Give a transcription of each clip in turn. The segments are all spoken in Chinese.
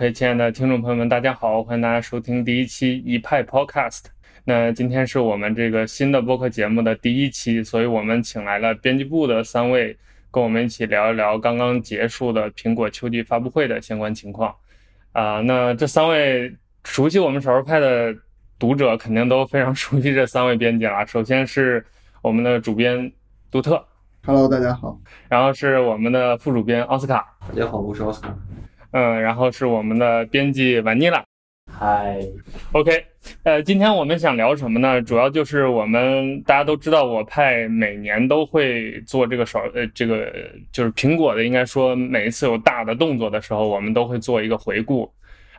OK，亲爱的听众朋友们，大家好，欢迎大家收听第一期一派 Podcast。那今天是我们这个新的播客节目的第一期，所以我们请来了编辑部的三位，跟我们一起聊一聊刚刚结束的苹果秋季发布会的相关情况。啊，那这三位熟悉我们少数派的读者肯定都非常 熟悉这三位编辑了。首先是我们的主编杜特，Hello，大家好。然后是我们的副主编奥斯卡，大家好，我是奥斯卡。嗯，然后是我们的编辑婉妮拉，嗨，OK，呃，今天我们想聊什么呢？主要就是我们大家都知道，我派每年都会做这个手，呃，这个就是苹果的，应该说每一次有大的动作的时候，我们都会做一个回顾，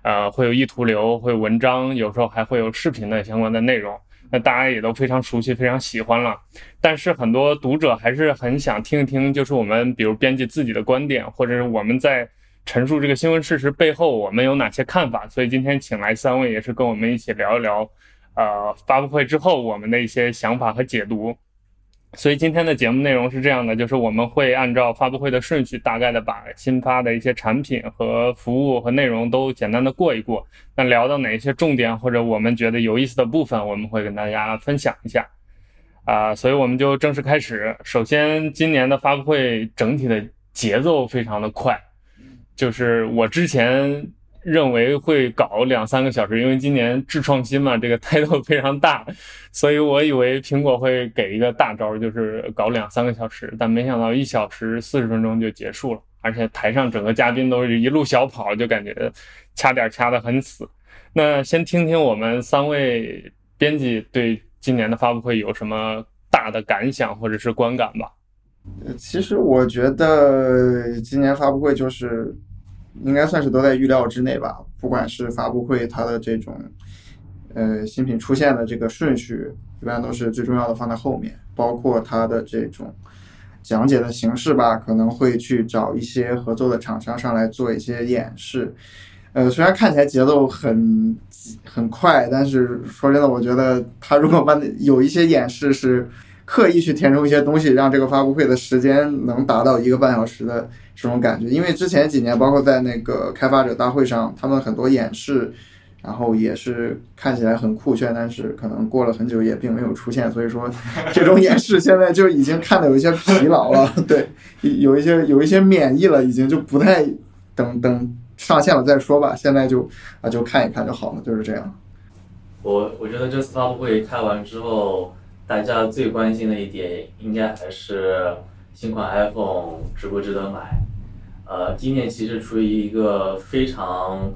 呃，会有意图流，会有文章，有时候还会有视频的相关的内容，那大家也都非常熟悉，非常喜欢了。但是很多读者还是很想听一听，就是我们比如编辑自己的观点，或者是我们在。陈述这个新闻事实背后，我们有哪些看法？所以今天请来三位，也是跟我们一起聊一聊，呃，发布会之后我们的一些想法和解读。所以今天的节目内容是这样的，就是我们会按照发布会的顺序，大概的把新发的一些产品和服务和内容都简单的过一过。那聊到哪一些重点或者我们觉得有意思的部分，我们会跟大家分享一下。啊，所以我们就正式开始。首先，今年的发布会整体的节奏非常的快。就是我之前认为会搞两三个小时，因为今年智创新嘛，这个 态度非常大，所以我以为苹果会给一个大招，就是搞两三个小时，但没想到一小时四十分钟就结束了，而且台上整个嘉宾都是一路小跑，就感觉掐点掐得很死。那先听听我们三位编辑对今年的发布会有什么大的感想或者是观感吧。呃其实我觉得今年发布会就是。应该算是都在预料之内吧。不管是发布会它的这种，呃，新品出现的这个顺序，一般都是最重要的放在后面。包括它的这种讲解的形式吧，可能会去找一些合作的厂商上来做一些演示。呃，虽然看起来节奏很很快，但是说真的，我觉得他如果把有一些演示是刻意去填充一些东西，让这个发布会的时间能达到一个半小时的。这种感觉，因为之前几年，包括在那个开发者大会上，他们很多演示，然后也是看起来很酷炫，但是可能过了很久也并没有出现。所以说，这种演示现在就已经看的有一些疲劳了，对，有一些有一些免疫了，已经就不太等等上线了再说吧。现在就啊，就看一看就好了，就是这样。我我觉得这次发布会开完之后，大家最关心的一点，应该还是新款 iPhone 值不值得买。呃，今年其实处于一个非常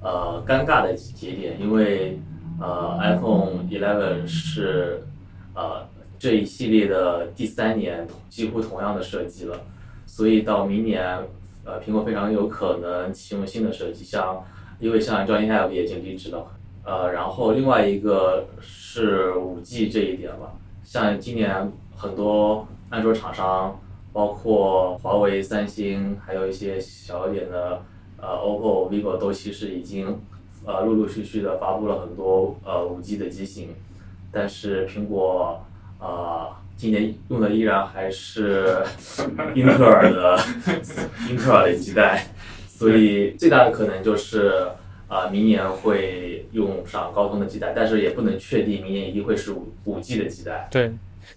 呃尴尬的节点，因为呃 iPhone 11是呃这一系列的第三年，几乎同样的设计了，所以到明年呃苹果非常有可能启用新的设计，像因为像 Johnny Ive 也已经离职了，呃，然后另外一个是五 G 这一点吧，像今年很多安卓厂商。包括华为、三星，还有一些小一点的，呃，OPPO、vivo 都其实已经，呃，陆陆续续的发布了很多呃五 G 的机型，但是苹果，呃，今年用的依然还是英特尔的 英特尔的基带，所以最大的可能就是，啊，明年会用上高通的基带，但是也不能确定明年一定会是五五 G 的基带。对。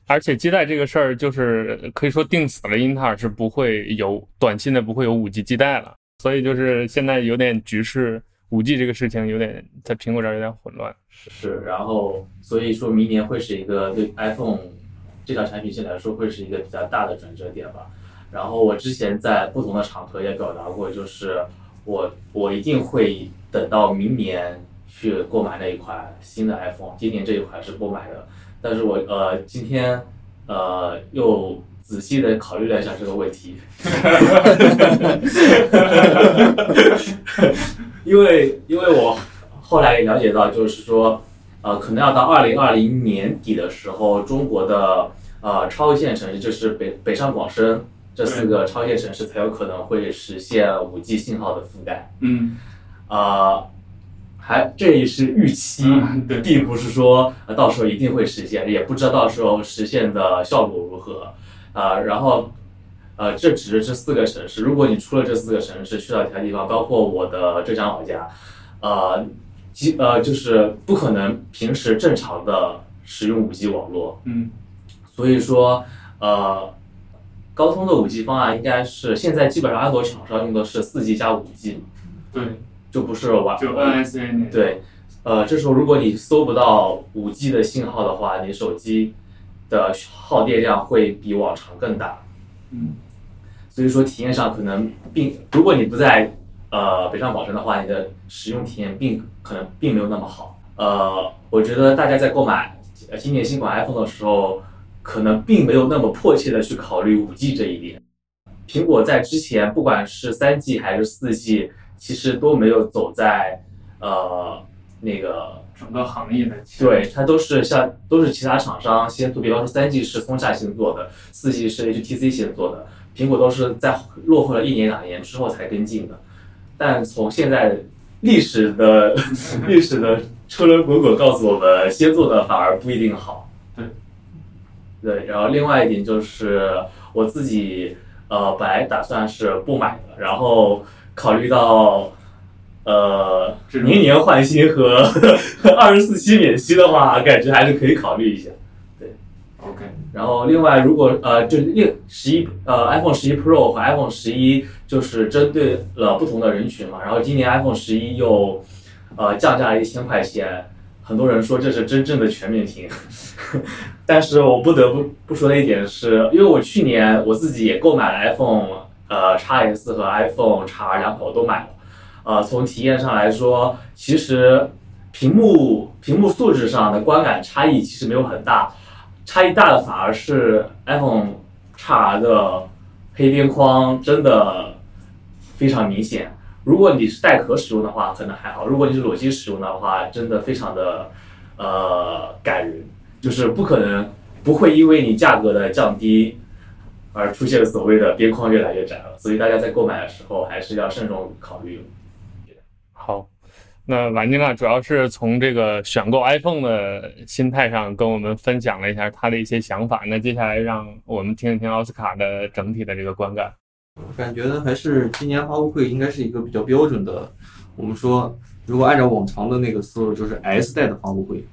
而且基带这个事儿，就是可以说定死了，英特尔是不会有短期内不会有五 G 基带了。所以就是现在有点局势，五 G 这个事情有点在苹果这儿有点混乱。是，然后所以说明年会是一个对 iPhone 这条产品线来说会是一个比较大的转折点吧。然后我之前在不同的场合也表达过，就是我我一定会等到明年去购买那一款新的 iPhone，今年这一款是不买的。但是我呃今天呃又仔细的考虑了一下这个问题，因为因为我后来也了解到，就是说呃可能要到二零二零年底的时候，中国的呃超一线城市，就是北北上广深这四个超一线城市才有可能会实现五 G 信号的覆盖。嗯，啊。还这也是预期，并不是说到时候一定会实现，也不知道到时候实现的效果如何，啊，然后呃，这只是这四个城市。如果你出了这四个城市，去到其他地方，包括我的浙江老家，呃，基呃就是不可能平时正常的使用五 G 网络。嗯所以说，呃，高通的五 G 方案应该是现在基本上安卓厂商用的是四 G 加五 G，对，就不是完就 NSA 对，呃，这时候如果你搜不到五 G 的信号的话，你手机的耗电量会比往常更大。嗯所以说体验上可能并，如果你不在呃北上广深的话，你的使用体验并可能并没有那么好。呃，我觉得大家在购买呃今年新款 iPhone 的时候，可能并没有那么迫切的去考虑五 G 这一点。苹果在之前不管是三 G 还是四 G，其实都没有走在呃那个整个行业的前对，它都是像都是其他厂商先做，比方说三 G 是松下先做的，四 G 是 HTC 先做的，苹果都是在落后了一年两年之后才跟进的。但从现在历史的 历史的车轮滚滚告诉我们，先做的反而不一定好。对，对，然后另外一点就是我自己呃本来打算是不买的，然后考虑到呃年年换新和 二十四期免息的话，感觉还是可以考虑一下。对 OK 然后另外，如果呃，就另十一呃 iPhone 十一 Pro 和 iPhone 十一就是针对了不同的人群嘛。然后今年 iPhone 十一又呃降价了一千块钱，很多人说这是真正的全面屏。但是我不得不不说的一点是，因为我去年我自己也购买了 iPhone 呃 x S 和 iPhone x R 两口都买了。呃，从体验上来说，其实屏幕屏幕素质上的观感差异其实没有很大。差异大的反而是 iPhone x R 的黑边框真的非常明显。如果你是带壳使用的话，可能还好；如果你是裸机使用的话，真的非常的呃感人，就是不可能不会因为你价格的降低而出现了所谓的边框越来越窄了。所以大家在购买的时候还是要慎重考虑。好，那瓦尼娜主要是从这个选购 iPhone 的心态上跟我们分享了一下他的一些想法。那接下来让我们听一听奥斯卡的整体的这个观感。感觉呢，还是今年发布会应该是一个比较标准的。我们说，如果按照往常的那个思路，就是 S 代的发布会，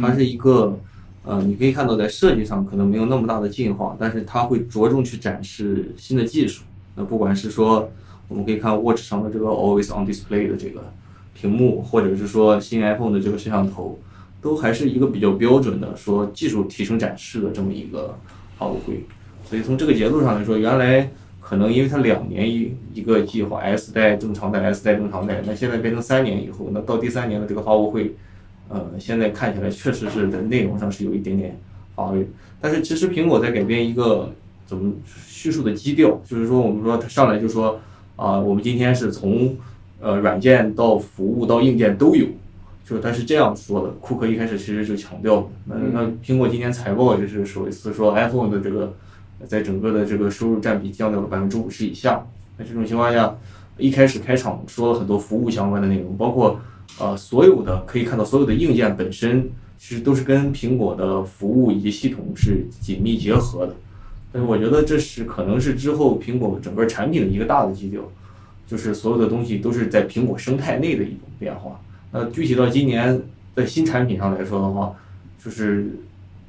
它是一个，呃，你可以看到在设计上可能没有那么大的进化，但是它会着重去展示新的技术。那不管是说，我们可以看 Watch 上的这个 Always on Display 的这个屏幕，或者是说新 iPhone 的这个摄像头，都还是一个比较标准的说技术提升展示的这么一个发布会。所以从这个节奏上来说，原来可能因为它两年一一个计划，S 代正常代，S 代正常代，那现在变成三年以后，那到第三年的这个发布会，呃，现在看起来确实是在内容上是有一点点乏味。但是其实苹果在改变一个怎么叙述的基调，就是说我们说它上来就说啊、我们今天是从呃软件到服务到硬件都有，就是他是这样说的。库克一开始其实就强调的，那那苹果今天财报就是首一次说 iPhone 的这个在整个的这个收入占比降到了百分之五十以下。那这种情况下，一开始开场说了很多服务相关的内容，包括呃所有的可以看到所有的硬件本身其实都是跟苹果的服务以及系统是紧密结合的。但是我觉得这是可能是之后苹果整个产品的一个大的基调，就是所有的东西都是在苹果生态内的一种变化。那具体到今年在新产品上来说的话，就是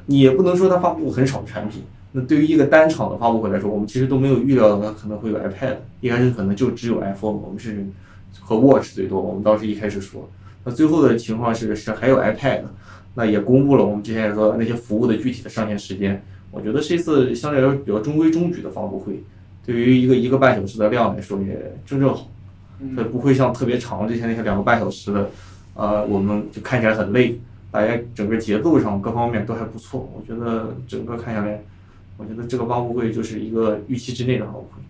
你也不能说它发布很少产品。那对于一个单场的发布会来说，我们其实都没有预料到它可能会有 iPad，一开始可能就只有 iPhone，我们是和 Watch 最多。我们当时一开始说，那最后的情况是是还有 iPad，那也公布了我们之前也说那些服务的具体的上线时间。我觉得是一次相对来说比较中规中矩的发布会，对于一个一个半小时的量来说也正正好，它不会像特别长之前那些两个半小时的，呃，我们就看起来很累，大家整个节奏上各方面都还不错。我觉得整个看下来，我觉得这个发布会就是一个预期之内的发布会。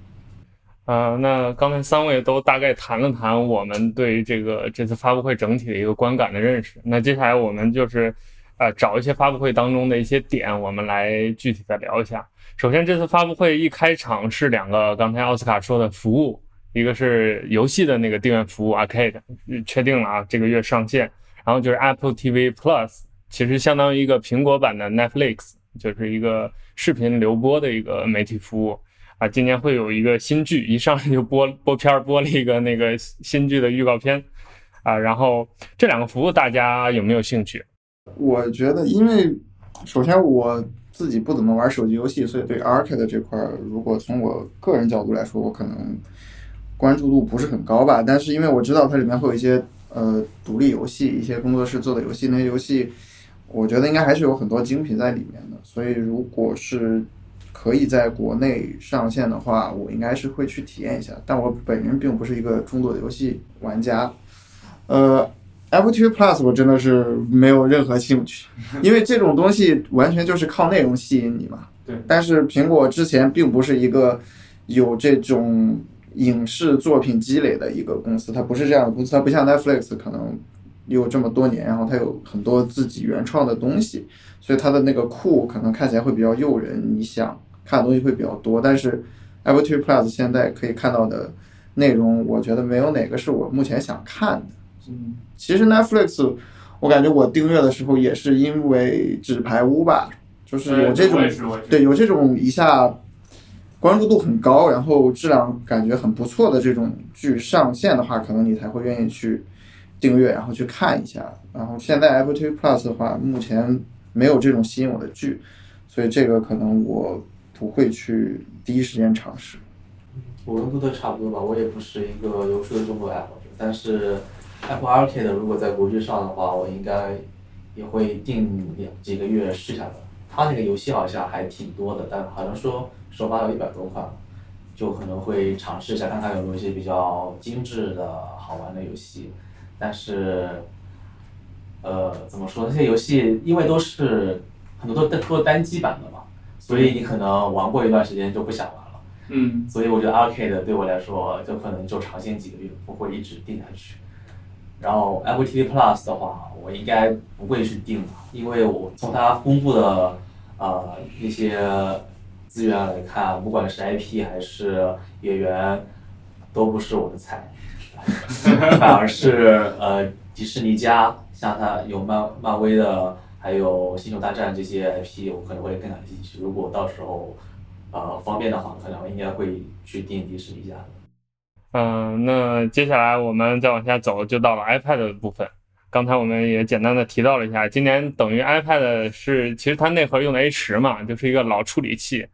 呃，那刚才三位都大概谈了谈我们对这个这次发布会整体的一个观感的认识。那接下来我们就是呃找一些发布会当中的一些点，我们来具体的聊一下。首先，这次发布会一开场是两个刚才奥斯卡说的服务，一个是游戏的那个订阅服务 Arcade，确定了啊，这个月上线。然后就是 Apple TV Plus，其实相当于一个苹果版的 Netflix，就是一个视频流播的一个媒体服务。啊，今年会有一个新剧，一上来就播播片儿，播了一个那个新剧的预告片，啊，然后这两个服务大家有没有兴趣？我觉得，因为首先我自己不怎么玩手机游戏，所以对 Arcade 这块，如果从我个人角度来说，我可能关注度不是很高吧。但是因为我知道它里面会有一些呃独立游戏，一些工作室做的游戏，那些游戏我觉得应该还是有很多精品在里面的。所以如果是可以在国内上线的话，我应该是会去体验一下。但我本人并不是一个重度的游戏玩家，呃。Apple TV Plus 我真的是没有任何兴趣，因为这种东西完全就是靠内容吸引你嘛。对。但是苹果之前并不是一个有这种影视作品积累的一个公司，它不是这样的公司，它不像 Netflix 可能有这么多年，然后它有很多自己原创的东西，所以它的那个库可能看起来会比较诱人，你想看的东西会比较多。但是 Apple TV Plus 现在可以看到的内容，我觉得没有哪个是我目前想看的。嗯，其实 Netflix，我感觉我订阅的时候也是因为纸牌屋吧，就是有这种对有这种一下关注度很高，然后质量感觉很不错的这种剧上线的话，可能你才会愿意去订阅，然后去看一下。然后现在 Apple TV Plus 的话，目前没有这种吸引我的剧，所以这个可能我不会去第一时间尝试。我跟布特差不多吧，我也不是一个游戏的中国爱好者，但是。Apple Arcade 如果在国际上的话，我应该也会定两几个月试一下的。它那个游戏好像还挺多的，但好像说首发有一百多款，就可能会尝试一下，看看有没有一些比较精致的好玩的游戏。但是，呃，怎么说？那些游戏因为都是很多都都是单机版的，所以你可能玩过一段时间就不想玩了。嗯。所以我觉得 Arcade 对我来说，就可能就尝鲜几个月，不会一直定下去。然后 Apple TV Plus 的话，我应该不会去定了，因为我从它公布的呃那些资源来看，不管是 IP 还是演员，都不是我的菜，反而是呃迪士尼家，像它有漫漫威的，还有星球大战这些 IP，我可能会更感兴趣。如果到时候呃方便的话，可能应该会去订迪士尼家的。嗯，那接下来我们再往下走，就到了 iPad 的部分。刚才我们也简单的提到了一下，今年等于 iPad 是其实它内核用的 A 十嘛，就是一个老处理器。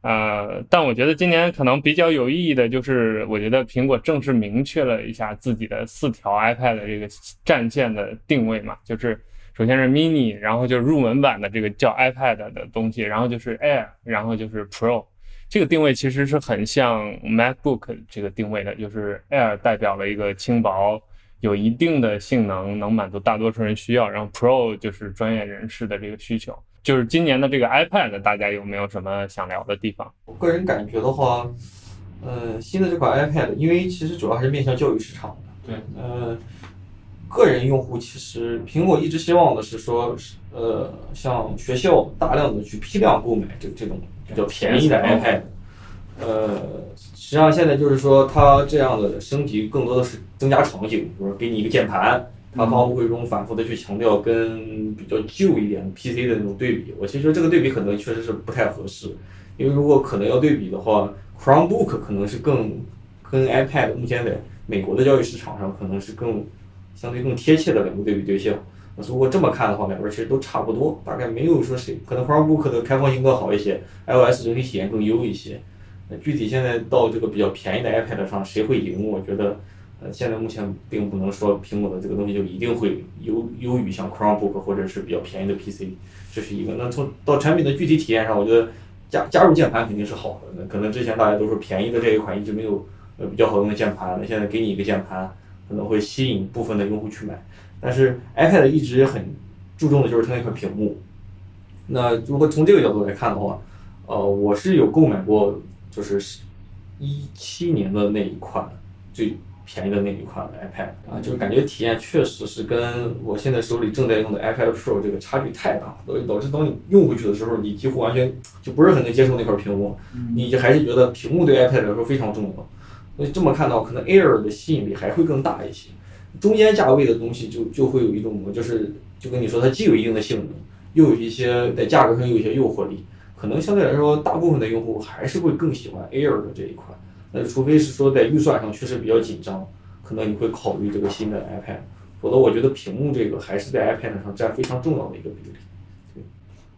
呃，但我觉得今年可能比较有意义的就是，我觉得苹果正式明确了一下自己的四条 iPad 的这个战线的定位嘛，就是首先是 Mini，然后就是入门版的这个叫 iPad 的东西，然后就是 Air，然后就是 Pro。这个定位其实是很像 MacBook 这个定位的，就是 Air 代表了一个轻薄，有一定的性能，能满足大多数人需要，然后 Pro 就是专业人士的这个需求。就是今年的这个 iPad，大家有没有什么想聊的地方？我个人感觉的话，呃，新的这款 iPad，因为其实主要还是面向教育市场的。对。呃，个人用户其实苹果一直希望的是说，呃，像学校大量的去批量购买这这种。比较便宜的 iPad，呃，实际上现在就是说它这样的升级更多的是增加场景，比如说给你一个键盘，它发布会中反复的去强调跟比较旧一点的 PC 的那种对比。我其实这个对比可能确实是不太合适，因为如果可能要对比的话，Chromebook 可能是更跟 iPad 目前在美国的教育市场上可能是更相对更贴切的两个对比对象。那如果这么看的话，两边其实都差不多，大概没有说谁可能 Chromebook 的开放性更好一些，iOS 整体体验更优一些。那具体现在到这个比较便宜的 iPad 上，谁会赢？我觉得，呃，现在目前并不能说苹果的这个东西就一定会优优于像 Chromebook 或者是比较便宜的 PC，这是一个。那从到产品的具体体验上，我觉得加加入键盘肯定是好的。那可能之前大家都说便宜的这一款一直没有呃比较好用的键盘，那现在给你一个键盘，可能会吸引部分的用户去买。但是 iPad 一直很注重的就是它那块屏幕。那如果从这个角度来看的话，呃，我是有购买过，就是一七年的那一款最便宜的那一款 iPad 啊，就是感觉体验确实是跟我现在手里正在用的 iPad Pro 这个差距太大，导导致当你用回去的时候，你几乎完全就不是很能接受那块屏幕，你还是觉得屏幕对 iPad 来说非常重要。所以这么看到，可能 Air 的吸引力还会更大一些。中间价位的东西就就会有一种，就是就跟你说，它既有一定的性能，又有一些在价格上有一些诱惑力，可可能相对来说，大部分的用户还是会更喜欢 Air 的这一款。那除非是说在预算上确实比较紧张，可能你会考虑这个新的 iPad，否则我觉得屏幕这个还是在 iPad 上占非常重要的一个比例。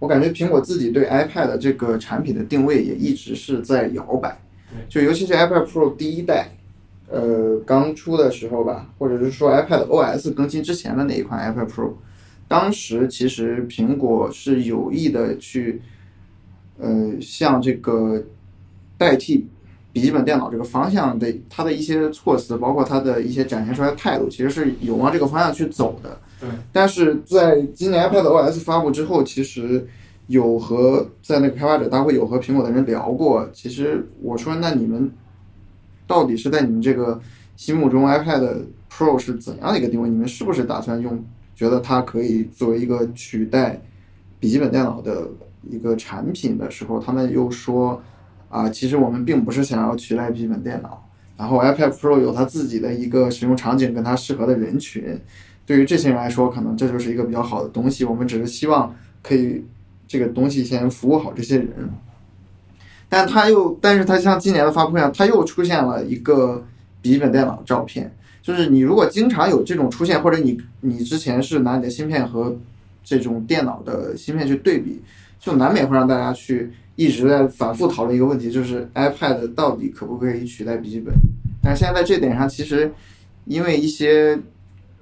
我感觉苹果自己对 iPad 这个产品的定位也一直是在摇摆，就尤其是 iPad Pro 第一代，呃，刚出的时候吧，或者是说 iPad OS 更新之前的那一款 iPad Pro，当时其实苹果是有意的去，呃，向这个代替笔记本电脑这个方向的它的一些措辞，包括它的一些展现出来的态度，其实是有往这个方向去走的。对，但是在今年 iPad OS 发布之后，其实有和在那个开发者大会有和苹果的人聊过。其实我说，那你们到底是在你们这个心目中 iPad Pro 是怎样的一个定位？你们是不是打算用？觉得它可以作为一个取代笔记本电脑的一个产品的时候，他们又说啊，其实我们并不是想要取代笔记本电脑。然后 iPad Pro 有它自己的一个使用场景，跟它适合的人群。对于这些人来说，可能这就是一个比较好的东西。我们只是希望可以这个东西先服务好这些人。但他又，但是他像今年的发布会上，他又出现了一个笔记本电脑照片。就是你如果经常有这种出现，或者你你之前是拿你的芯片和这种电脑的芯片去对比，就难免会让大家去一直在反复讨论一个问题，就是 iPad 到底可不可以取代笔记本？但现在在这点上，其实因为一些。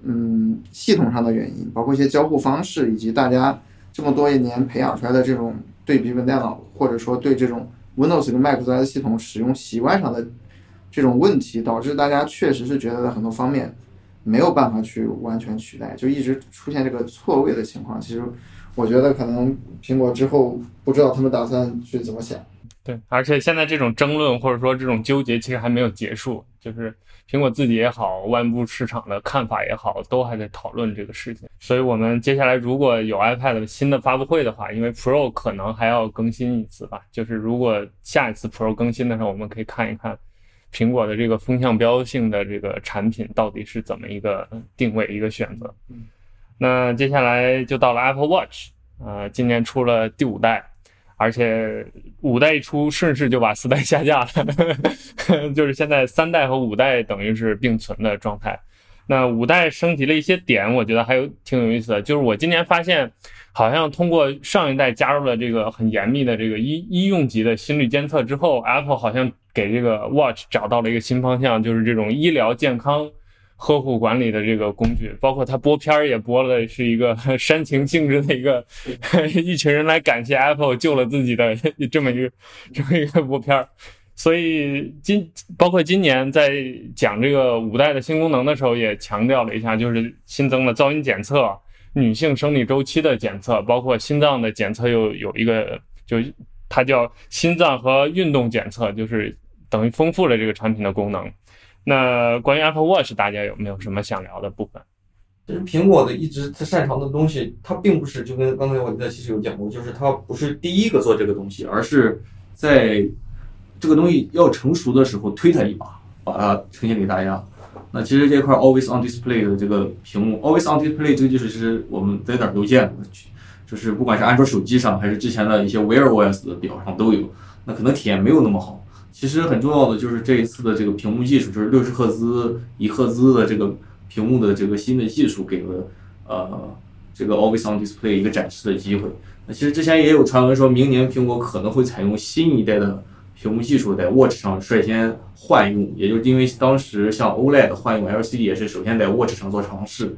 嗯，系统上的原因，包括一些交互方式，以及大家这么多一年培养出来的这种对笔记本电脑，或者说对这种 Windows 跟 macOS 系统使用习惯上的这种问题，导致大家确实是觉得在很多方面没有办法去完全取代，就一直出现这个错位的情况。其实我觉得可能苹果之后不知道他们打算去怎么想。对，而且现在这种争论或者说这种纠结其实还没有结束，就是。苹果自己也好，外部市场的看法也好，都还在讨论这个事情。所以，我们接下来如果有 iPad 新的发布会的话，因为 Pro 可能还要更新一次吧。就是如果下一次 Pro 更新的时候，我们可以看一看苹果的这个风向标性的这个产品到底是怎么一个定位、一个选择。那接下来就到了 Apple Watch，呃，今年出了第五代。而且五代一出，顺势就把四代下架了，就是现在三代和五代等于是并存的状态。那五代升级了一些点，我觉得还有挺有意思的。就是我今年发现，好像通过上一代加入了这个很严密的这个医医用级的心率监测之后，Apple 好像给这个 Watch 找到了一个新方向，就是这种医疗健康。呵护管理的这个工具，包括它播片儿也播了，是一个 煽情性质的一个，一群人来感谢 Apple 救了自己的这么一个 这么一个播片儿。所以今包括今年在讲这个五代的新功能的时候，也强调了一下，就是新增了噪音检测、女性生理周期的检测，包括心脏的检测又有一个，就它叫心脏和运动检测，就是等于丰富了这个产品的功能。那关于 Apple Watch，大家有没有什么想聊的部分？其实苹果的一直它擅长的东西，它并不是就跟刚才我在其实有讲过，就是它不是第一个做这个东西，而是在这个东西要成熟的时候推它一把，把它呈现给大家。那其实这块 Always on Display 的这个屏幕，Always on Display 这个技术其实我们在哪儿都见过，就是不管是安卓手机上，还是之前的一些 Wear OS 的表上都有。那可能体验没有那么好。其实很重要的就是这一次的这个屏幕技术，就是六十赫兹一赫兹的这个屏幕的这个新的技术，给了呃这个 Always on Display 一个展示的机会。那其实之前也有传闻说，明年苹果可能会采用新一代的屏幕技术，在 Watch 上率先换用，也就是因为当时像 OLED 换用 LCD 也是首先在 Watch 上做尝试。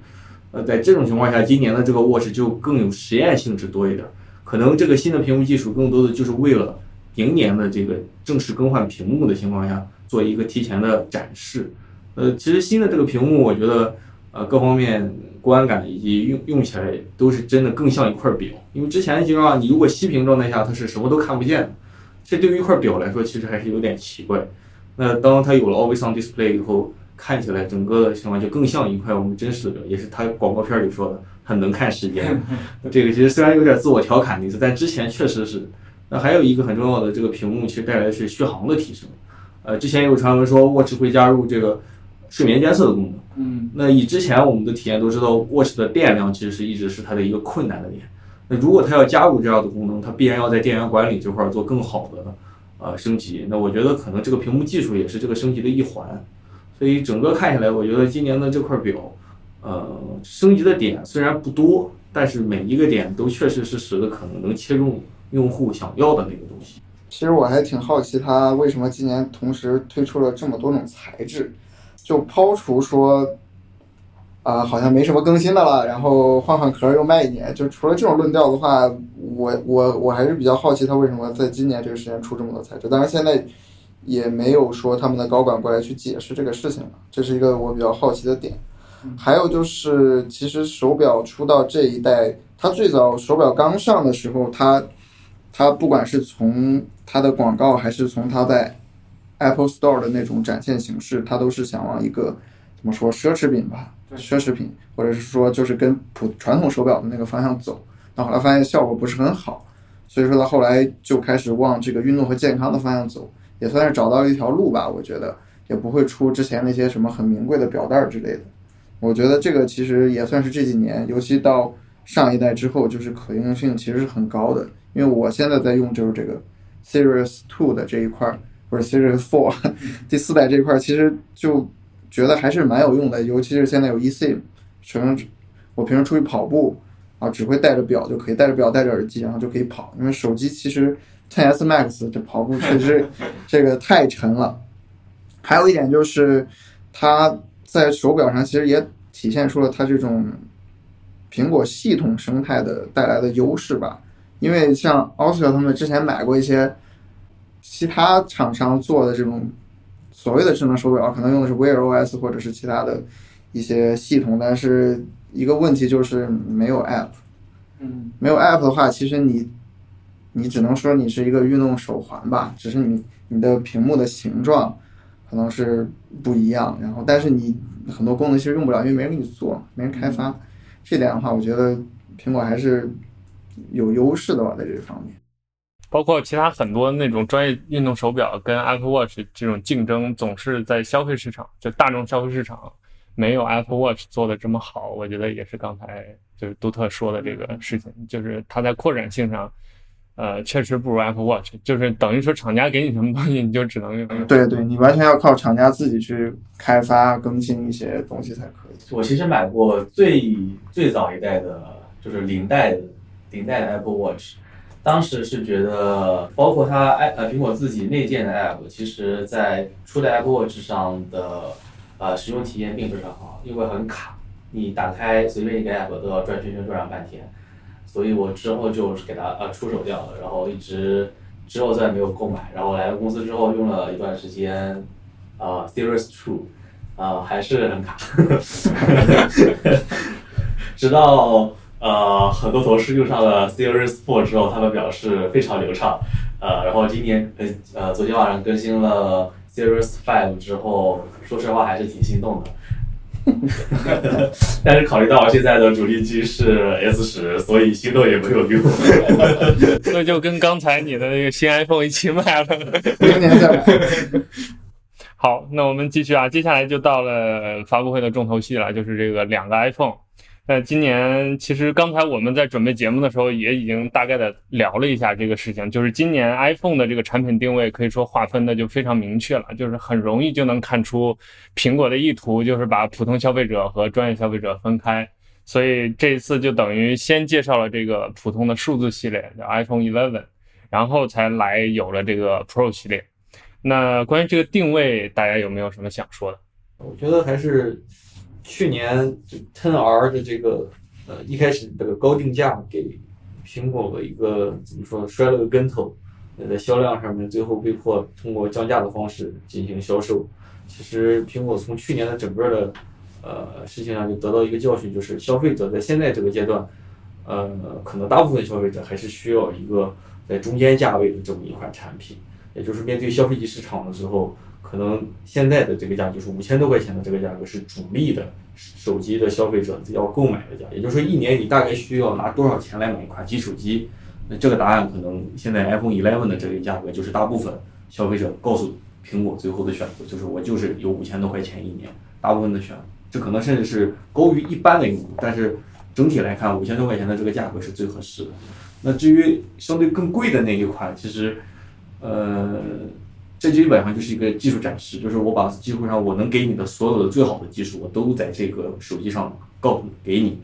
呃，在这种情况下，今年的这个 Watch 就更有实验性质多一点，可能这个新的屏幕技术更多的就是为了。明年的这个正式更换屏幕的情况下，做一个提前的展示。呃，其实新的这个屏幕，我觉得呃各方面观感以及用用起来都是真的更像一块表。因为之前的情况，你如果息屏状态下，它是什么都看不见的。这对于一块表来说，其实还是有点奇怪。那当它有了 Always On Display 以后，看起来整个的情况就更像一块我们真实的表，也是它广告片里说的，很能看时间。这个其实虽然有点自我调侃的意思，但之前确实是。那还有一个很重要的，这个屏幕其实带来的是续航的提升。呃，之前有传闻说 Watch 会加入这个睡眠监测的功能。嗯。那以之前我们的体验都知道，Watch 的电量其实是一直是它的一个困难的点。那如果它要加入这样的功能，它必然要在电源管理这块儿做更好的呃升级。那我觉得可能这个屏幕技术也是这个升级的一环。所以整个看下来，我觉得今年的这块表，呃，升级的点虽然不多，但是每一个点都确实是使得可能能切中用户想要的那个东西。其实我还挺好奇，它为什么今年同时推出了这么多种材质？就抛除说，啊，好像没什么更新的了，然后换换壳又卖一年，就除了这种论调的话，我我我还是比较好奇，它为什么在今年这个时间出这么多材质？当然现在也没有说他们的高管过来去解释这个事情了，这是一个我比较好奇的点。还有就是，其实手表出到这一代，它最早手表刚上的时候，它它不管是从它的广告，还是从它在 Apple Store 的那种展现形式，它都是想往一个怎么说奢侈品吧，奢侈品，或者是说就是跟普传统手表的那个方向走。那后来发现效果不是很好，所以说它后来就开始往这个运动和健康的方向走，也算是找到了一条路吧。我觉得也不会出之前那些什么很名贵的表带儿之类的。我觉得这个其实也算是这几年，尤其到上一代之后，就是可用性其实是很高的。因为我现在在用就是这个 Series Two 的这一块儿，或者 Series Four 第四代这一块儿，其实就觉得还是蛮有用的。尤其是现在有 eSIM，成我平时出去跑步啊，只会带着表就可以，带着表带着耳机，然后就可以跑。因为手机其实 10s Max 这跑步确实 这个太沉了。还有一点就是它在手表上其实也体现出了它这种苹果系统生态的带来的优势吧。因为像 Oscar 他们之前买过一些其他厂商做的这种所谓的智能手表，可能用的是 Wear OS 或者是其他的一些系统，但是一个问题就是没有 App。嗯，没有 App 的话，其实你你只能说你是一个运动手环吧，只是你你的屏幕的形状可能是不一样，然后但是你很多功能其实用不了，因为没人给你做，没人开发。这点的话，我觉得苹果还是有优势的吧，在这方面。包括其他很多那种专业运动手表跟 Apple Watch 这种竞争，总是在消费市场，就大众消费市场没有 Apple Watch 做的这么好。我觉得也是刚才就是杜特说的这个事情，就是它在扩展性上，呃，确实不如 Apple Watch，就是等于说厂家给你什么东西，你就只能用。对对，你完全要靠厂家自己去开发更新一些东西才可以。我其实买过最最早一代的，就是零代的零代的 Apple Watch，当时是觉得，包括它 i 呃苹果自己内建的 App，其实在初代 Apple Watch 上的呃使用体验并不是很好，因为很卡，你打开随便一个 App 都要转圈圈转上半天，所以我之后就是给它呃出手掉了，然后一直之后再也没有购买，然后来了公司之后用了一段时间，呃 Series Two。啊、还是很卡，直到呃很多同事用上了 Series Four 之后，他们表示非常流畅，呃，然后今年呃呃昨天晚上更新了 Series Five 之后，说实话还是挺心动的，但是考虑到我现在的主力机是 S 十，所以心动也没有用。那就跟刚才你的那个新 iPhone 一起买了。明年再买。好，那我们继续啊，接下来就到了发布会的重头戏了，就是这个两个 iPhone。那今年其实刚才我们在准备节目的时候，也已经大概的聊了一下这个事情，就是今年 iPhone 的这个产品定位可以说划分的就非常明确了，就是很容易就能看出苹果的意图，就是把普通消费者和专业消费者分开。所以这一次就等于先介绍了这个普通的数字系列，叫 iPhone 11，然后才来有了这个 Pro 系列。那关于这个定位，大家有没有什么想说的？我觉得还是去年就 Ten R 的这个呃一开始这个高定价给苹果的一个怎么说摔了个跟头，呃在销量上面最后被迫通过降价的方式进行销售。其实苹果从去年的整个的呃事情上就得到一个教训，就是消费者在现在这个阶段，呃可能大部分消费者还是需要一个在中间价位的这么一款产品。也就是面对消费级市场的时候，可能现在的这个价就是五千多块钱的这个价格是主力的手机的消费者要购买的价。也就是说，一年你大概需要拿多少钱来买一款新手机？那这个答案可能现在 iPhone 11的这个价格就是大部分消费者告诉苹果最后的选择，就是我就是有五千多块钱一年，大部分的选，这可能甚至是高于一般的用户，但是整体来看，五千多块钱的这个价格是最合适的。那至于相对更贵的那一款，其实，呃，这基本上就是一个技术展示，就是我把几乎上我能给你的所有的最好的技术，我都在这个手机上告诉给你。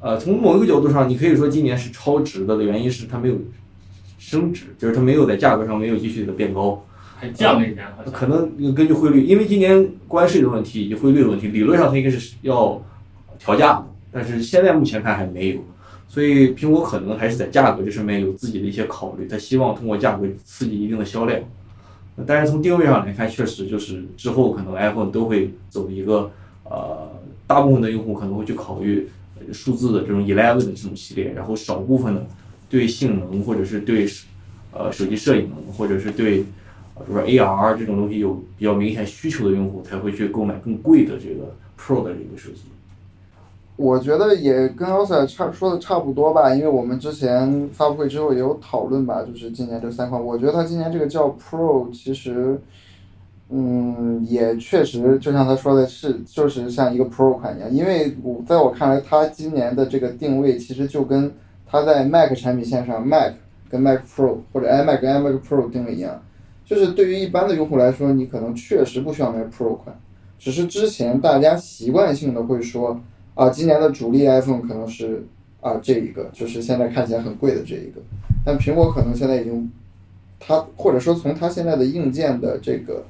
呃，从某一个角度上，你可以说今年是超值的的原因是它没有升值，就是它没有在价格上没有继续的变高。还降了一点，可能根据汇率，因为今年关税的问题以及汇率的问题，理论上它应该是要调价的，但是现在目前看还没有，所以苹果可能还是在价格这上面有自己的一些考虑，它希望通过价格刺激一定的销量。但是从定位上来看，确实就是之后可能 iPhone 都会走一个呃，大部分的用户可能会去考虑数字的这种 Eleven 的这种系列，然后少部分的对性能或者是对呃手机摄影或者是对比如说 AR 这种东西有比较明显需求的用户才会去购买更贵的这个 Pro 的这个手机。我觉得也跟 o s a 差说的差不多吧，因为我们之前发布会之后也有讨论吧，就是今年这三款，我觉得它今年这个叫 Pro，其实，嗯，也确实就像他说的是，就是像一个 Pro 款一样，因为我在我看来，它今年的这个定位其实就跟它在 Mac 产品线上 Mac 跟 Mac Pro 或者 iMac 跟 iMac Pro 定位一样，就是对于一般的用户来说，你可能确实不需要买 Pro 款，只是之前大家习惯性的会说。啊，今年的主力 iPhone 可能是啊这一个，就是现在看起来很贵的这一个，但苹果可能现在已经，它或者说从它现在的硬件的这个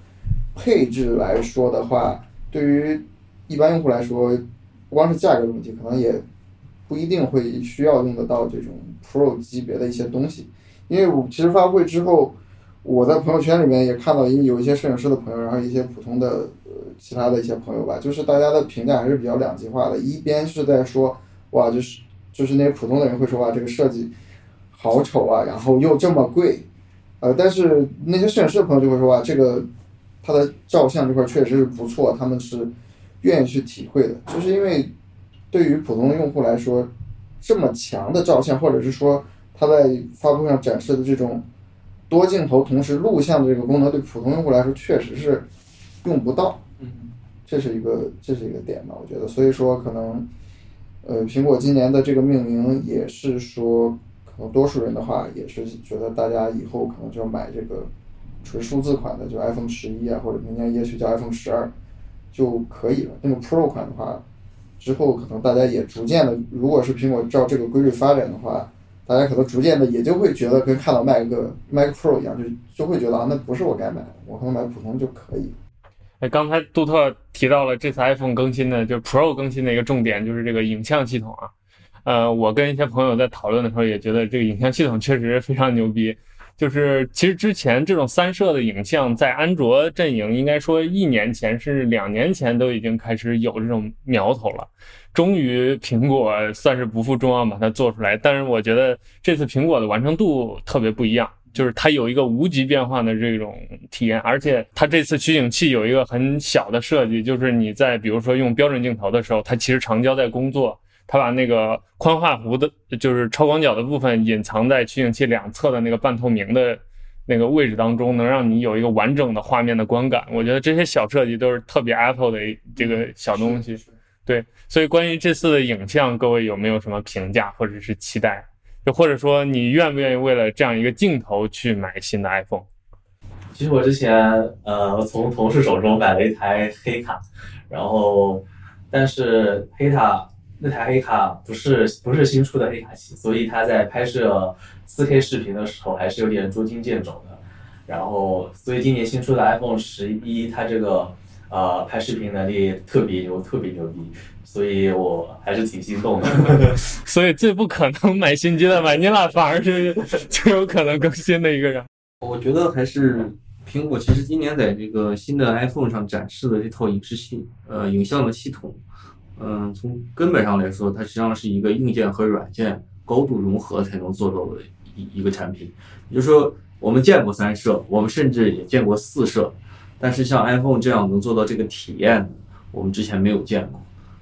配置来说的话，对于一般用户来说，不光是价格的问题，可能也不一定会需要用得到这种 Pro 级别的一些东西，因为我其实发布会之后，我在朋友圈里面也看到，因为有一些摄影师的朋友，然后一些普通的。其他的一些朋友吧，就是大家的评价还是比较两极化的。一边是在说，哇，就是就是那些普通的人会说，哇，这个设计好丑啊，然后又这么贵，呃，但是那些摄影师的朋友就会说，哇，这个它的照相这块确实是不错，他们是愿意去体会的。就是因为对于普通的用户来说，这么强的照相，或者是说他在发布会上展示的这种多镜头同时录像的这个功能，对普通用户来说确实是用不到。这是一个这是一个点吧，我觉得，所以说可能，呃，苹果今年的这个命名也是说，可能多数人的话也是觉得大家以后可能就要买这个纯数字款的，就 iPhone 十一啊，或者明年也许叫 iPhone 十二就可以了。那个 Pro 款的话，之后可能大家也逐渐的，如果是苹果照这个规律发展的话，大家可能逐渐的也就会觉得跟看到 Mac Mac Pro 一样，就就会觉得啊，那不是我该买的，我可能买普通就可以。哎，刚才杜特提到了这次 iPhone 更新的，就 Pro 更新的一个重点就是这个影像系统啊。呃，我跟一些朋友在讨论的时候也觉得这个影像系统确实非常牛逼。就是其实之前这种三摄的影像在安卓阵营，应该说一年前甚至两年前都已经开始有这种苗头了。终于苹果算是不负众望把它做出来，但是我觉得这次苹果的完成度特别不一样。就是它有一个无极变换的这种体验，而且它这次取景器有一个很小的设计，就是你在比如说用标准镜头的时候，它其实长焦在工作，它把那个宽画弧的，就是超广角的部分隐藏在取景器两侧的那个半透明的那个位置当中，能让你有一个完整的画面的观感。我觉得这些小设计都是特别 Apple 的这个小东西。对，所以关于这次的影像，各位有没有什么评价或者是期待？或者说，你愿不愿意为了这样一个镜头去买新的 iPhone？其实我之前呃从同事手中买了一台黑卡，然后但是黑卡那台黑卡不是不是新出的黑卡器，所以它在拍摄 4K 视频的时候还是有点捉襟见肘的。然后所以今年新出的 iPhone 十一，它这个呃拍视频能力特别牛，特别牛逼。所以我还是挺心动的，所以最不可能买新机的买你了，反而是最有可能更新的一个人。我觉得还是苹果，其实今年在这个新的 iPhone 上展示的这套影视系呃影像的系统，嗯，从根本上来说，它实际上是一个硬件和软件高度融合才能做到的一一个产品。也就是说，我们见过三摄，我们甚至也见过四摄，但是像 iPhone 这样能做到这个体验，我们之前没有见过。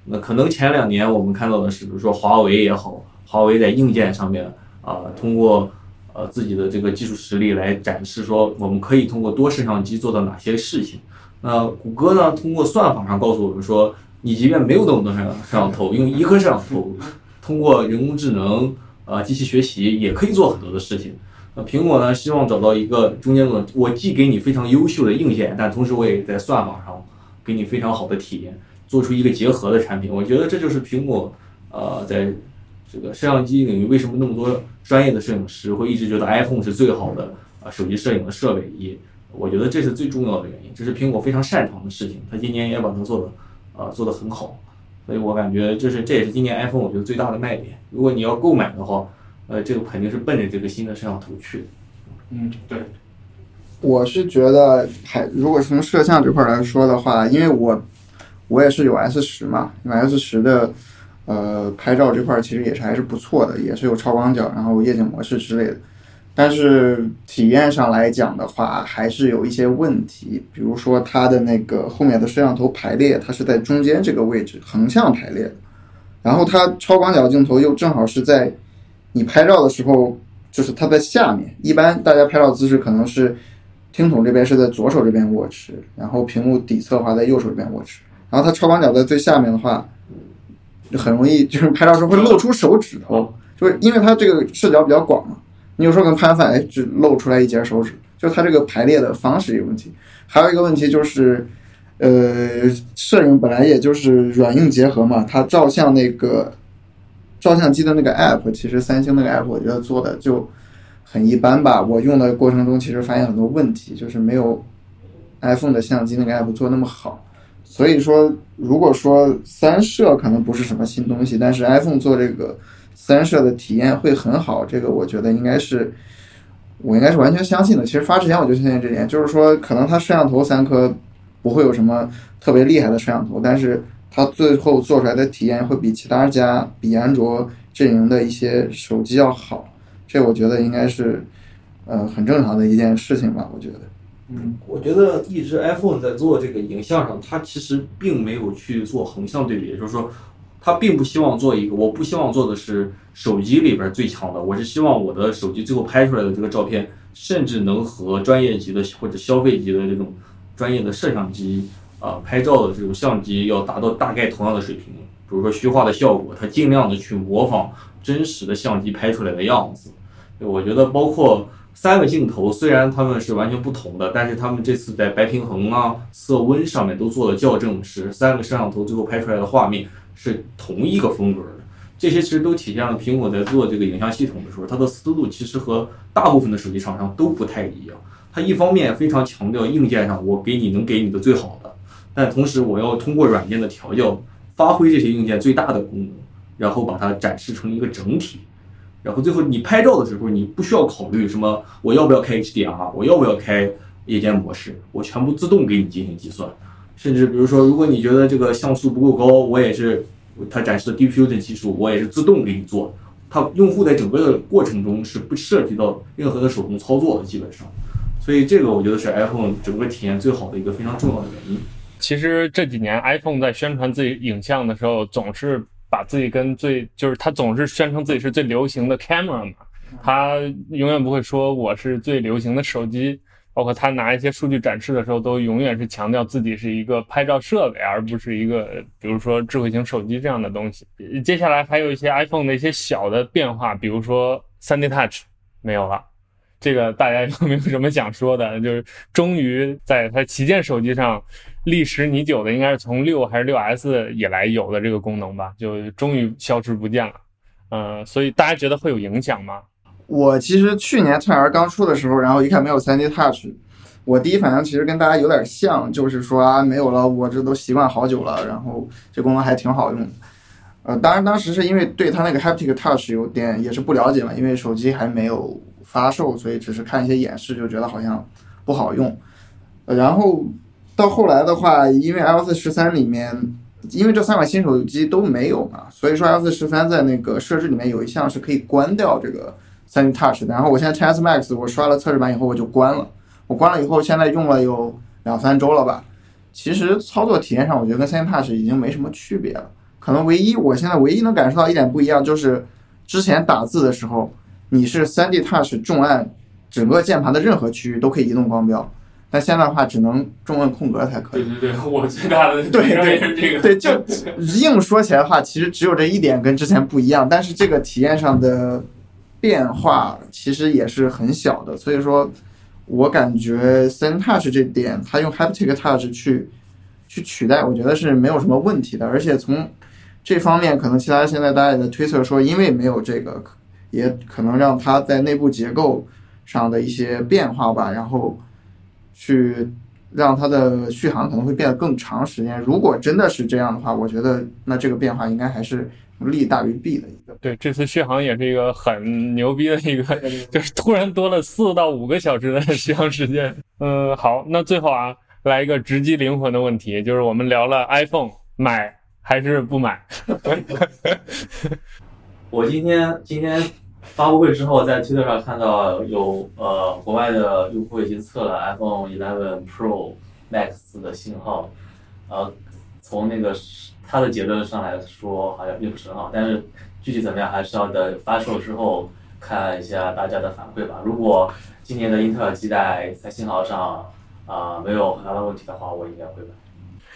那可能前两年我们看到的是，比如说华为也好，华为在硬件上面啊，通过呃自己的这个技术实力来展示说，我们可以通过多摄像机做到哪些事情。那谷歌呢，通过算法上告诉我们说，你即便没有那么多摄像摄像头，用一颗摄像头，通过人工智能、呃机器学习也可以做很多的事情。那苹果呢，希望找到一个中间的，我既给你非常优秀的硬件，但同时我也在算法上给你非常好的体验，做出一个结合的产品。我觉得这就是苹果，呃，在这个摄像机领域为什么那么多专业的摄影师会一直觉得 iPhone 是最好的啊手机摄影的设备？也我觉得这是最重要的原因，这是苹果非常擅长的事情，它今年也把它做的呃做得很好，所以我感觉这是这也是今年 iPhone 我觉得最大的卖点。如果你要购买的话，呃，这个肯定是奔着这个新的摄像头去的。嗯，对，我是觉得还如果从摄像这块来说的话，因为我我也是有 S 十嘛，因为 S 十的呃拍照这块其实也是还是不错的，也是有超广角，然后夜景模式之类的。但是体验上来讲的话，还是有一些问题，比如说它的那个后面的摄像头排列，它是在中间这个位置横向排列的，然后它超广角镜头又正好是在你拍照的时候，就是它在下面。一般大家拍照姿势可能是听筒这边是在左手这边握持，然后屏幕底侧的话在右手这边握持，然后它超广角在最下面的话，就很容易 就是拍照时候会露出手指头，就是因为它这个视角比较广嘛。你有时候可能拍反，哎，只露出来一截手指，就它这个排列的方式有问题。还有一个问题就是，呃，摄影本来也就是软硬结合嘛，它照相那个照相机的那个 app，其实三星那个 app 我觉得做的就很一般吧。我用的过程中其实发现很多问题，就是没有 iPhone 的相机那个 app 做那么好。所以说，如果说三摄可能不是什么新东西，但是 iPhone 做这个三摄的体验会很好，这个我觉得应该是我应该是完全相信的。其实发之前我就相信这点，就是说可能它摄像头三颗不会有什么特别厉害的摄像头，但是它最后做出来的体验会比其他家比安卓阵营的一些手机要好，这我觉得应该是呃很正常的一件事情吧，我觉得。嗯，我觉得一直 iPhone 在做这个影像上，它其实并没有去做横向对比，也就是说，它并不希望做一个，我不希望做的是手机里边最强的，我是希望我的手机最后拍出来的这个照片，甚至能和专业级的或者消费级的这种专业的摄像机啊、拍照的这种相机要达到大概同样的水平。比如说虚化的效果，它尽量的去模仿真实的相机拍出来的样子。我觉得包括三个镜头，虽然它们是完全不同的，但是他们这次在白平衡啊、色温上面都做了校正，使三个摄像头最后拍出来的画面是同一个风格的。这些其实都体现了苹果在做这个影像系统的时候，它的思路其实和大部分的手机厂商都不太一样。它一方面非常强调硬件上我给你能给你的最好的，但同时我要通过软件的调教，发挥这些硬件最大的功能，然后把它展示成一个整体。然后最后你拍照的时候，你不需要考虑什么我要不要开 HDR，我要不要开夜间模式，我全部自动给你进行计算。甚至比如说，如果你觉得这个像素不够高，我也是它展示的 Deep Fusion 技术，我也是自动给你做。它用户在整个的过程中是不涉及到任何的手动操作的，基本上。所以这个我觉得是 iPhone 整个体验最好的一个非常重要的原因。其实这几年 iPhone 在宣传自己影像的时候，总是把自己跟最就是他总是宣称自己是最流行的 camera 嘛，他永远不会说我是最流行的手机。包括他拿一些数据展示的时候，都永远是强调自己是一个拍照设备，而不是一个比如说智慧型手机这样的东西。接下来还有一些 iPhone 的一些小的变化，比如说 3D Touch 没有了。这个大家 有没有什么想说的？就是终于在它旗舰手机上历时已久的，应该是从六还是六 S 以来有的这个功能吧，就终于消失不见了。嗯、所以大家觉得会有影响吗？我其实去年 t R 刚出的时候，然后一看没有 3D Touch，我第一反应其实跟大家有点像，就是说啊没有了，我这都习惯好久了，然后这功能还挺好用。呃，当然当时是因为对它那个 Haptic Touch 有点也是不了解嘛，因为手机还没有发售，所以只是看一些演示就觉得好像不好用。呃然后到后来的话，因为 iOS 十三里面，因为这三款新手机都没有嘛，所以说 iOS 十三在那个设置里面有一项是可以关掉这个。3D Touch 的，然后我现在 XS Max 我刷了测试版以后我就关了，我关了以后现在用了有两三周了吧。其实操作体验上，我觉得跟 3D Touch 已经没什么区别了。可能唯一我现在唯一能感受到一点不一样，就是之前打字的时候，你是 3D Touch 重按整个键盘的任何区域都可以移动光标，但现在的话只能中文空格才可以。对对对，我最大的对对这个。对，就硬说起来的话，其实只有这一点跟之前不一样，但是这个体验上的变化其实也是很小的，所以说，我感觉 Sen Touch 这点，它用 Haptic Touch 去去取代，我觉得是没有什么问题的，而且从这方面，可能其他现在大家也在推测说，因为没有这个，也可能让它在内部结构上的一些变化吧，然后去让它的续航可能会变得更长时间。如果真的是这样的话，我觉得那这个变化应该还是利大于弊的一个。对，这次续航也是一个很牛逼的一个，就是突然多了四到五个小时的续航时间。嗯，好，那最后啊，来一个直击灵魂的问题，就是我们聊了 iPhone 买还是不买？我今天今天发布会之后，在推特上看到有呃国外的用户已经测了 iPhone 11 Pro Max 的信号，呃，从那个他的结论上来说，好像并不是很好，但是具体怎么样，还是要等发售之后看一下大家的反馈吧。如果今年的英特尔基带在信号上啊、没有很大的问题的话，我应该会买。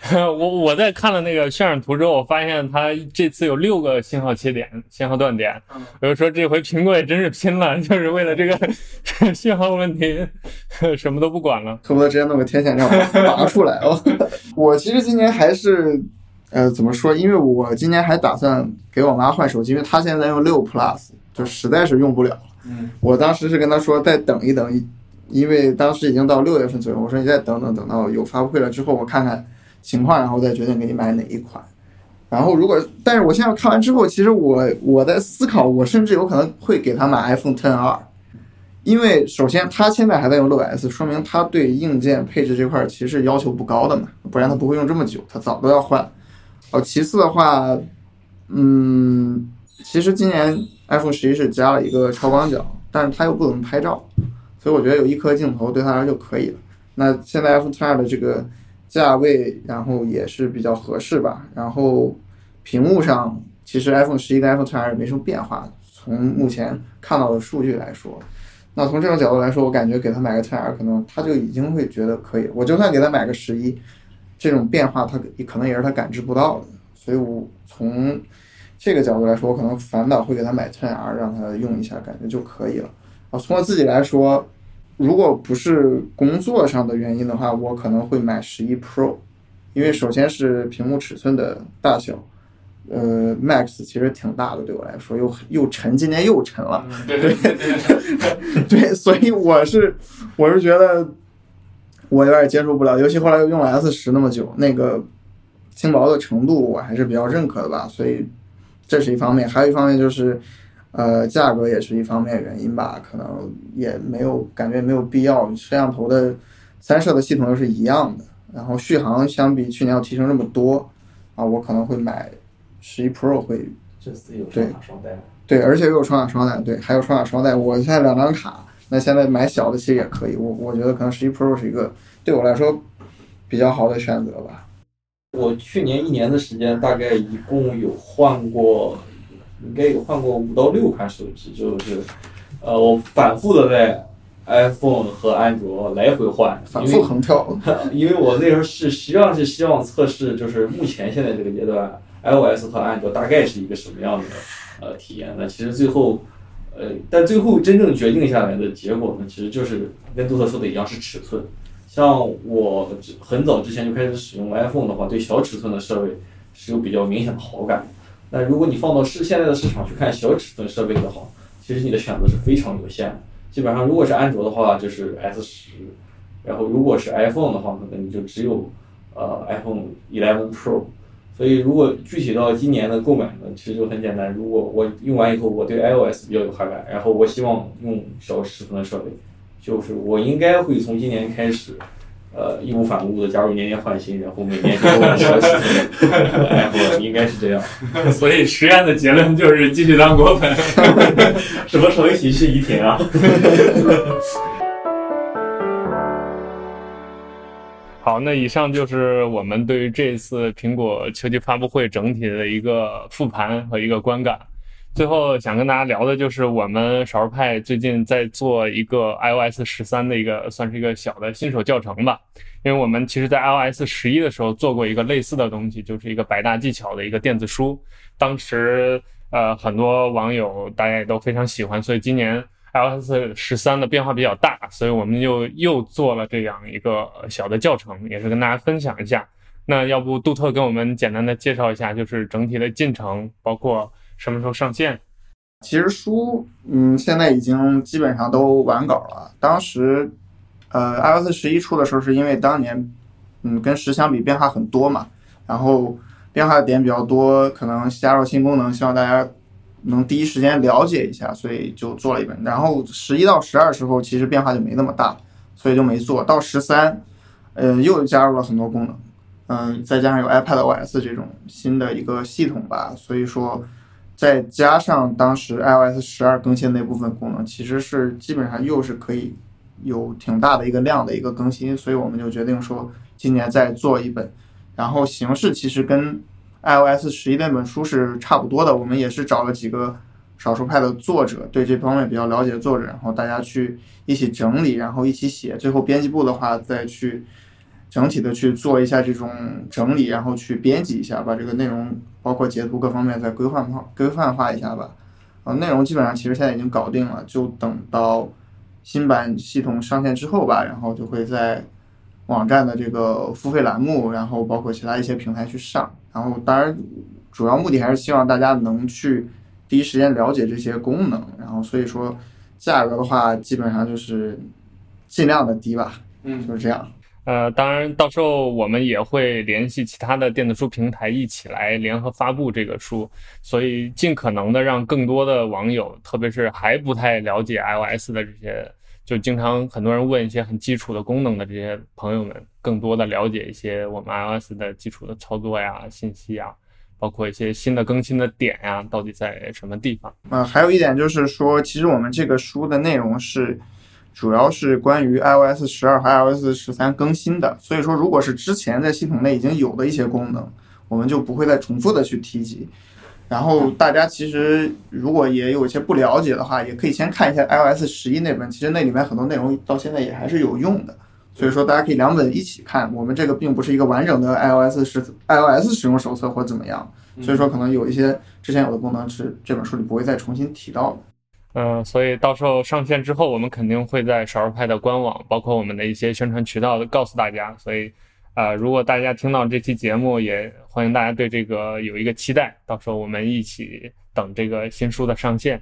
我我在看了那个渲染图之后，我发现它这次有六个信号切点、信号断点。我就说这回苹果也真是拼了，就是为了这个 信号问题，什么都不管了。恨不得直接弄个天线让我拔出来哦。我其实今年还是，呃，怎么说？因为我今年还打算给我妈换手机，因为她现在用六 Plus，就实在是用不了。嗯，我当时是跟她说再等一等，因为当时已经到六月份左右，我说你再等等，等到有发布会了之后，我看看情况，然后再决定给你买哪一款。然后如果，但是我现在看完之后，其实我我在思考，我甚至有可能会给他买 iPhone 10R，因为首先他现在还在用六 S，说明他对硬件配置这块其实要求不高的嘛，不然他不会用这么久，他早都要换。哦，其次的话，嗯，其实今年 iPhone 十一是加了一个超广角，但是它又不怎么拍照，所以我觉得有一颗镜头对他来说就可以了。那现在 iPhone 12的这个价位，然后也是比较合适吧。然后屏幕上，其实 iPhone 十一跟 iPhone 12没什么变化，从目前看到的数据来说。那从这种角度来说，我感觉给他买个 10R，可能他就已经会觉得可以。我就算给他买个十一，这种变化他可能也是他感知不到的。所以我从这个角度来说，我可能反倒会给他买 10R，让他用一下，感觉就可以了。啊，从我自己来说，如果不是工作上的原因的话，我可能会买十一 Pro，因为首先是屏幕尺寸的大小，呃，Max 其实挺大的，对我来说又又沉，今年又沉了。对对对 对，所以我是我是觉得我有点接受不了，尤其后来又用了 S 十那么久，那个轻薄的程度我还是比较认可的吧，所以这是一方面，还有一方面就是呃价格也是一方面原因吧，可能也没有感觉没有必要，摄像头的三摄的系统又是一样的，然后续航相比去年要提升这么多啊，我可能会买十一 Pro 会这次有双卡双待。对，而且又有双卡双待，对，还有双卡双待。我现在两张卡，那现在买小的其实也可以。我我觉得可能十一 Pro 是一个对我来说比较好的选择吧。我去年一年的时间，大概一共有换过，应该有换过五到六款手机，就是，呃，我反复的在 iPhone 和安卓来回换，反复横跳，因为我那时候是实际上是希望测试，就是目前现在这个阶段，iOS 和安卓大概是一个什么样的呃体验。那其实最后，呃，但最后真正决定下来的结果呢，其实就是跟杜特说的一样，是尺寸。像我很早之前就开始使用 iPhone 的话，对小尺寸的设备是有比较明显的好感。那如果你放到市现在的市场去看小尺寸设备的话，其实你的选择是非常有限的。基本上，如果是安卓的话，就是 S 十，然后如果是 iPhone 的话，可能你就只有呃 iPhone 11 Pro。所以，如果具体到今年的购买呢，其实就很简单。如果我用完以后，我对 iOS 比较有好感，然后我希望用小尺寸的设备，就是我应该会从今年开始，呃，义无反顾的加入年年换新，然后每年就换小尺寸 iPhone，应该是这样。所以实验的结论就是继续当果粉。什么时候一起去怡婷啊？好，那以上就是我们对于这次苹果秋季发布会整体的一个复盘和一个观感。最后想跟大家聊的就是我们少数派最近在做一个 iOS 十三的一个算是一个小的新手教程吧。因为我们其实，在 iOS 十一的时候做过一个类似的东西，就是一个百大技巧的一个电子书。当时，呃，很多网友大家也都非常喜欢，所以今年 iOS 十三的变化比较大，所以我们就又做了这样一个小的教程，也是跟大家分享一下。那要不杜特跟我们简单的介绍一下，就是整体的进程，包括什么时候上线？其实书，嗯，现在已经基本上都完稿了。当时。呃，iOS 十一出的时候，是因为当年，嗯，跟十相比变化很多嘛，然后变化的点比较多，可能加入新功能，希望大家能第一时间了解一下，所以就做了一本。然后十一到十二时候，其实变化就没那么大，所以就没做到十三，呃，又加入了很多功能，嗯，再加上有 iPadOS 这种新的一个系统吧，所以说再加上当时 iOS 十二更新那部分功能，其实是基本上又是可以。有挺大的一个量的一个更新，所以我们就决定说今年再做一本，然后形式其实跟 iOS 十一那本书是差不多的。我们也是找了几个少数派的作者，对这方面比较了解的作者，然后大家去一起整理，然后一起写。最后编辑部的话再去整体的去做一下这种整理，然后去编辑一下，把这个内容包括截图各方面再规范化规范化一下吧。呃，内容基本上其实现在已经搞定了，就等到。新版系统上线之后吧，然后就会在网站的这个付费栏目，然后包括其他一些平台去上。然后当然，主要目的还是希望大家能去第一时间了解这些功能。然后所以说，价格的话，基本上就是尽量的低吧。嗯，就是这样。呃，当然，到时候我们也会联系其他的电子书平台一起来联合发布这个书，所以尽可能的让更多的网友，特别是还不太了解 iOS 的这些，就经常很多人问一些很基础的功能的这些朋友们，更多的了解一些我们 iOS 的基础的操作呀、信息呀，包括一些新的更新的点呀，到底在什么地方？啊，还有一点就是说，其实我们这个书的内容是。主要是关于 iOS 十二和 iOS 十三更新的，所以说如果是之前在系统内已经有的一些功能，我们就不会再重复的去提及。然后大家其实如果也有一些不了解的话，也可以先看一下 iOS 十一那本，其实那里面很多内容到现在也还是有用的。所以说大家可以两本一起看，我们这个并不是一个完整的 iOS 十 iOS 使用手册或怎么样，所以说可能有一些之前有的功能是这本书里不会再重新提到的。嗯，所以到时候上线之后，我们肯定会在少数派的官网，包括我们的一些宣传渠道，告诉大家。所以，呃，如果大家听到这期节目，也欢迎大家对这个有一个期待。到时候我们一起等这个新书的上线。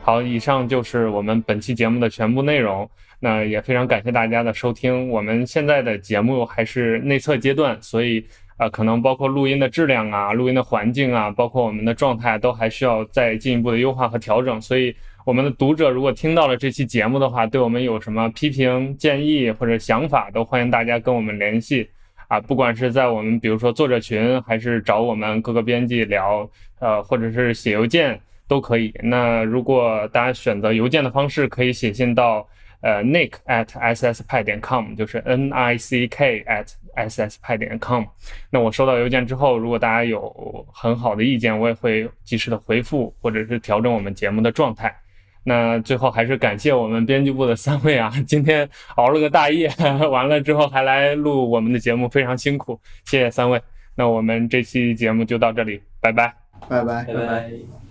好，以上就是我们本期节目的全部内容。那也非常感谢大家的收听。我们现在的节目还是内测阶段，所以。啊，可能包括录音的质量啊，录音的环境啊，包括我们的状态，都还需要再进一步的优化和调整。所以，我们的读者如果听到了这期节目的话，对我们有什么批评建议或者想法，都欢迎大家跟我们联系。啊，不管是在我们比如说作者群，还是找我们各个编辑聊，呃，或者是写邮件都可以。那如果大家选择邮件的方式，可以写信到。呃，nick at s s 派点 com 就是 n i c k at s s 派点 com。那我收到邮件之后，如果大家有很好的意见，我也会及时的回复，或者是调整我们节目的状态。那最后还是感谢我们编辑部的三位啊，今天熬了个大夜，完了之后还来录我们的节目，非常辛苦，谢谢三位。那我们这期节目就到这里，拜拜，拜拜，拜拜。